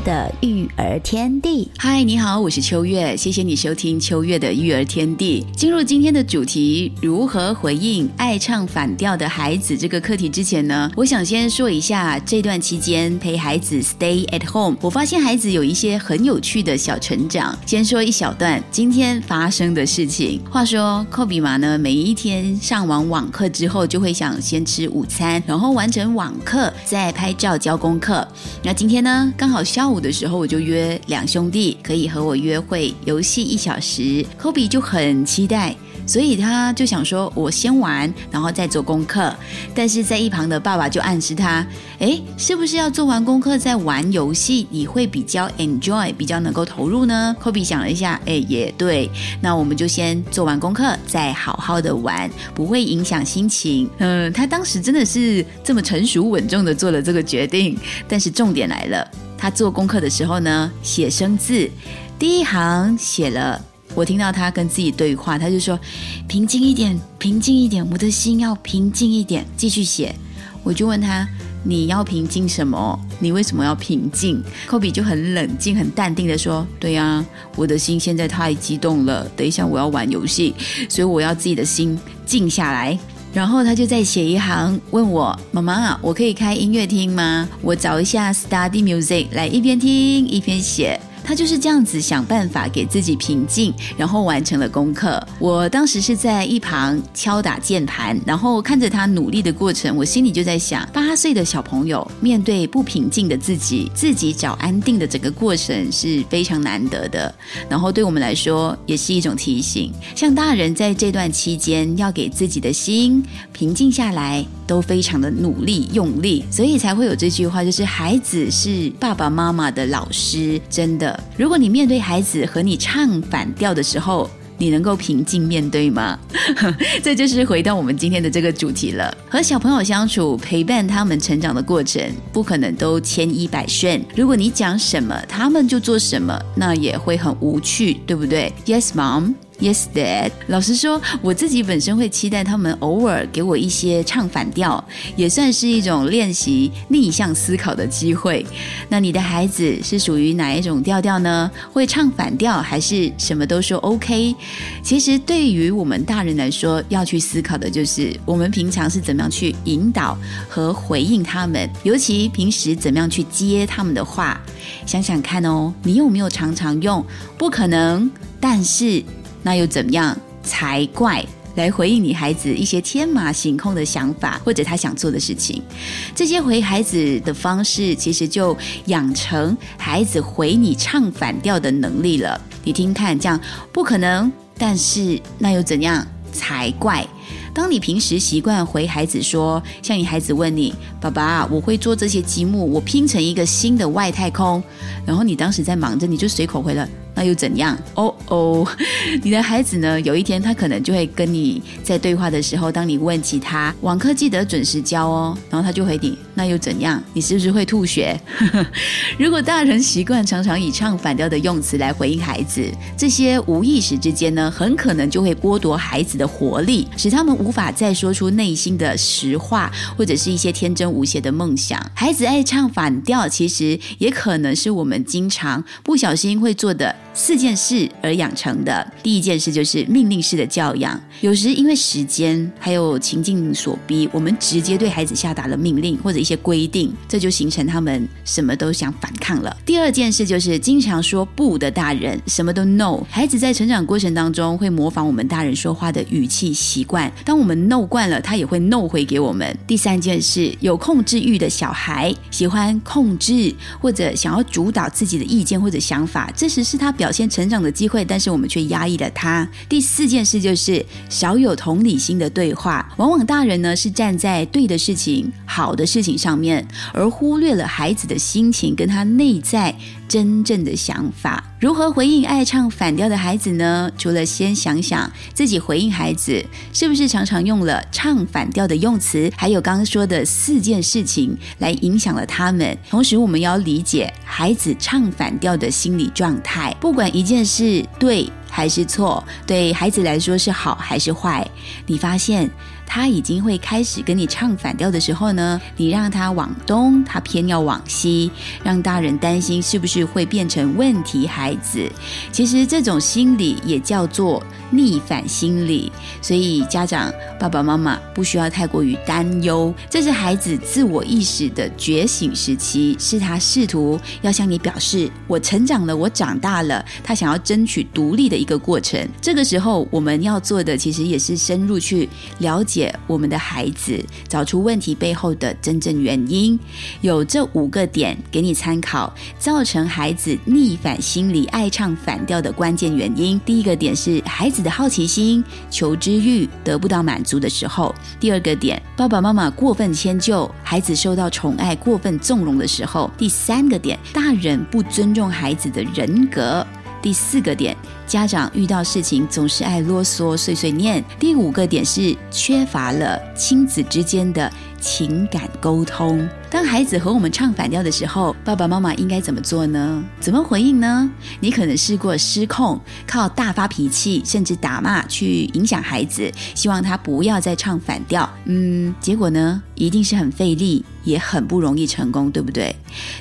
的育儿天地，嗨，你好，我是秋月，谢谢你收听秋月的育儿天地。进入今天的主题，如何回应爱唱反调的孩子这个课题之前呢，我想先说一下这段期间陪孩子 stay at home，我发现孩子有一些很有趣的小成长。先说一小段今天发生的事情。话说，科比玛呢，每一天上完网课之后，就会想先吃午餐，然后完成网课，再拍照交功课。那今天呢，刚好。好下午的时候，我就约两兄弟可以和我约会游戏一小时。科比就很期待，所以他就想说，我先玩，然后再做功课。但是在一旁的爸爸就暗示他，哎，是不是要做完功课再玩游戏，你会比较 enjoy，比较能够投入呢？科比想了一下，哎，也对，那我们就先做完功课，再好好的玩，不会影响心情。嗯，他当时真的是这么成熟稳重的做了这个决定。但是重点来了。他做功课的时候呢，写生字，第一行写了，我听到他跟自己对话，他就说：“平静一点，平静一点，我的心要平静一点。”继续写，我就问他：“你要平静什么？你为什么要平静？”科比就很冷静、很淡定的说：“对呀，我的心现在太激动了，等一下我要玩游戏，所以我要自己的心静下来。”然后他就再写一行，问我妈妈，我可以开音乐听吗？我找一下 study music 来一边听一边写。他就是这样子想办法给自己平静，然后完成了功课。我当时是在一旁敲打键盘，然后看着他努力的过程，我心里就在想：八岁的小朋友面对不平静的自己，自己找安定的整个过程是非常难得的。然后对我们来说也是一种提醒，像大人在这段期间要给自己的心平静下来，都非常的努力用力，所以才会有这句话，就是孩子是爸爸妈妈的老师，真的。如果你面对孩子和你唱反调的时候，你能够平静面对吗？这就是回到我们今天的这个主题了。和小朋友相处，陪伴他们成长的过程，不可能都千依百顺。如果你讲什么，他们就做什么，那也会很无趣，对不对？Yes, mom. Yes, Dad。老实说，我自己本身会期待他们偶尔给我一些唱反调，也算是一种练习逆向思考的机会。那你的孩子是属于哪一种调调呢？会唱反调，还是什么都说 OK？其实对于我们大人来说，要去思考的就是我们平常是怎么样去引导和回应他们，尤其平时怎么样去接他们的话。想想看哦，你有没有常常用“不可能”但是？那又怎样才怪？来回应你孩子一些天马行空的想法，或者他想做的事情，这些回孩子的方式，其实就养成孩子回你唱反调的能力了。你听看，这样不可能，但是那又怎样才怪？当你平时习惯回孩子说，像你孩子问你：“爸爸，我会做这些积木，我拼成一个新的外太空。”然后你当时在忙着，你就随口回了。那又怎样？哦哦，你的孩子呢？有一天他可能就会跟你在对话的时候，当你问起他网课记得准时交哦，然后他就回你，那又怎样？你是不是会吐血？如果大人习惯常常以唱反调的用词来回应孩子，这些无意识之间呢，很可能就会剥夺孩子的活力，使他们无法再说出内心的实话，或者是一些天真无邪的梦想。孩子爱唱反调，其实也可能是我们经常不小心会做的。四件事而养成的第一件事就是命令式的教养。有时因为时间还有情境所逼，我们直接对孩子下达了命令或者一些规定，这就形成他们什么都想反抗了。第二件事就是经常说不的大人，什么都 no。孩子在成长过程当中会模仿我们大人说话的语气习惯，当我们 no 惯了，他也会 no 回给我们。第三件事，有控制欲的小孩喜欢控制或者想要主导自己的意见或者想法，这时是他表。表现成长的机会，但是我们却压抑了他。第四件事就是少有同理心的对话，往往大人呢是站在对的事情、好的事情上面，而忽略了孩子的心情跟他内在真正的想法。如何回应爱唱反调的孩子呢？除了先想想自己回应孩子是不是常常用了唱反调的用词，还有刚刚说的四件事情来影响了他们。同时，我们要理解孩子唱反调的心理状态，不不管一件事对还是错，对孩子来说是好还是坏，你发现。他已经会开始跟你唱反调的时候呢，你让他往东，他偏要往西，让大人担心是不是会变成问题孩子。其实这种心理也叫做逆反心理，所以家长爸爸妈妈不需要太过于担忧。这是孩子自我意识的觉醒时期，是他试图要向你表示我成长了，我长大了，他想要争取独立的一个过程。这个时候我们要做的，其实也是深入去了解。解我们的孩子找出问题背后的真正原因，有这五个点给你参考，造成孩子逆反心理、爱唱反调的关键原因。第一个点是孩子的好奇心、求知欲得不到满足的时候；第二个点，爸爸妈妈过分迁就，孩子受到宠爱过分纵容的时候；第三个点，大人不尊重孩子的人格；第四个点。家长遇到事情总是爱啰嗦、碎碎念。第五个点是缺乏了亲子之间的情感沟通。当孩子和我们唱反调的时候，爸爸妈妈应该怎么做呢？怎么回应呢？你可能试过失控，靠大发脾气甚至打骂去影响孩子，希望他不要再唱反调。嗯，结果呢，一定是很费力，也很不容易成功，对不对？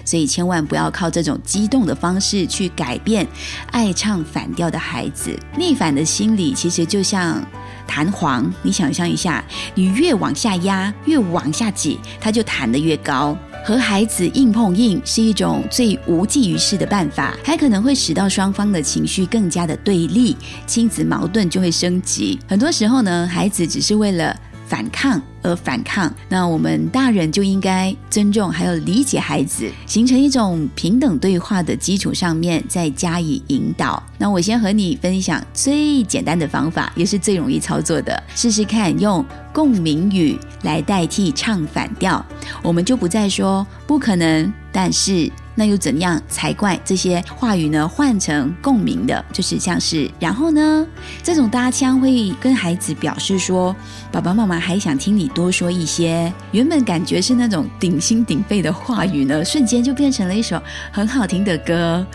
所以千万不要靠这种激动的方式去改变爱唱反调。的孩子逆反的心理，其实就像弹簧。你想象一下，你越往下压，越往下挤，它就弹得越高。和孩子硬碰硬是一种最无济于事的办法，还可能会使到双方的情绪更加的对立，亲子矛盾就会升级。很多时候呢，孩子只是为了。反抗而反抗，那我们大人就应该尊重还有理解孩子，形成一种平等对话的基础上面再加以引导。那我先和你分享最简单的方法，也是最容易操作的，试试看用共鸣语来代替唱反调，我们就不再说不可能，但是。那又怎样才怪？这些话语呢，换成共鸣的，就是像是然后呢，这种搭腔会跟孩子表示说，爸爸妈妈还想听你多说一些。原本感觉是那种顶心顶肺的话语呢，瞬间就变成了一首很好听的歌。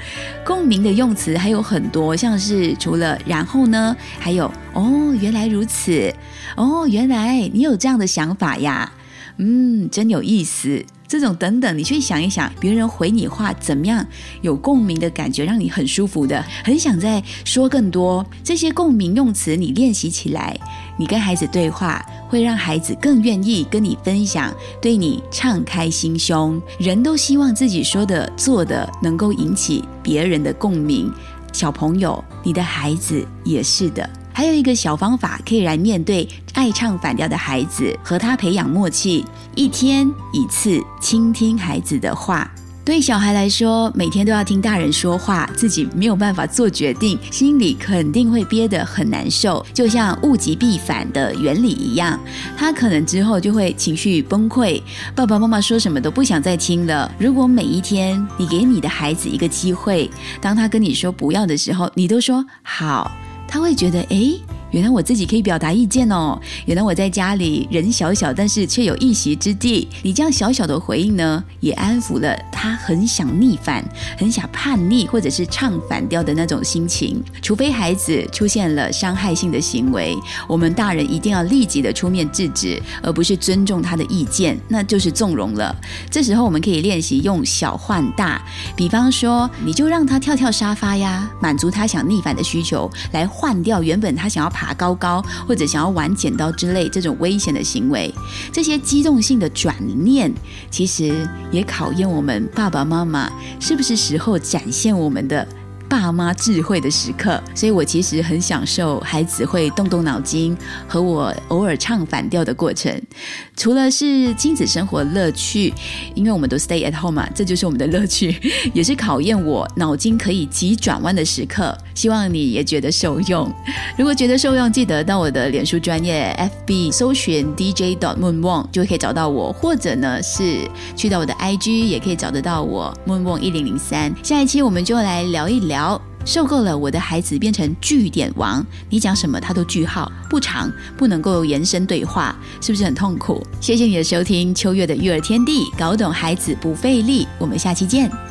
共鸣的用词还有很多，像是除了然后呢，还有哦，原来如此，哦，原来你有这样的想法呀，嗯，真有意思。这种等等，你去想一想，别人回你话怎么样，有共鸣的感觉，让你很舒服的，很想再说更多。这些共鸣用词你练习起来，你跟孩子对话，会让孩子更愿意跟你分享，对你敞开心胸。人都希望自己说的、做的能够引起别人的共鸣。小朋友，你的孩子也是的。还有一个小方法，可以来面对爱唱反调的孩子，和他培养默契。一天一次倾听孩子的话。对小孩来说，每天都要听大人说话，自己没有办法做决定，心里肯定会憋得很难受。就像物极必反的原理一样，他可能之后就会情绪崩溃，爸爸妈妈说什么都不想再听了。如果每一天你给你的孩子一个机会，当他跟你说不要的时候，你都说好。他会觉得，哎。原来我自己可以表达意见哦！原来我在家里人小小，但是却有一席之地。你这样小小的回应呢，也安抚了他很想逆反、很想叛逆或者是唱反调的那种心情。除非孩子出现了伤害性的行为，我们大人一定要立即的出面制止，而不是尊重他的意见，那就是纵容了。这时候我们可以练习用小换大，比方说，你就让他跳跳沙发呀，满足他想逆反的需求，来换掉原本他想要。爬高高，或者想要玩剪刀之类这种危险的行为，这些机动性的转念，其实也考验我们爸爸妈妈是不是时候展现我们的爸妈智慧的时刻。所以我其实很享受孩子会动动脑筋和我偶尔唱反调的过程。除了是亲子生活乐趣，因为我们都 stay at home 嘛，这就是我们的乐趣，也是考验我脑筋可以急转弯的时刻。希望你也觉得受用。如果觉得受用，记得到我的脸书专业 FB 搜寻 DJ dot moon wong 就可以找到我，或者呢是去到我的 IG 也可以找得到我 moon wong 一零零三。下一期我们就来聊一聊好。受够了，我的孩子变成句点王，你讲什么他都句号，不长，不能够延伸对话，是不是很痛苦？谢谢你的收听，秋月的育儿天地，搞懂孩子不费力，我们下期见。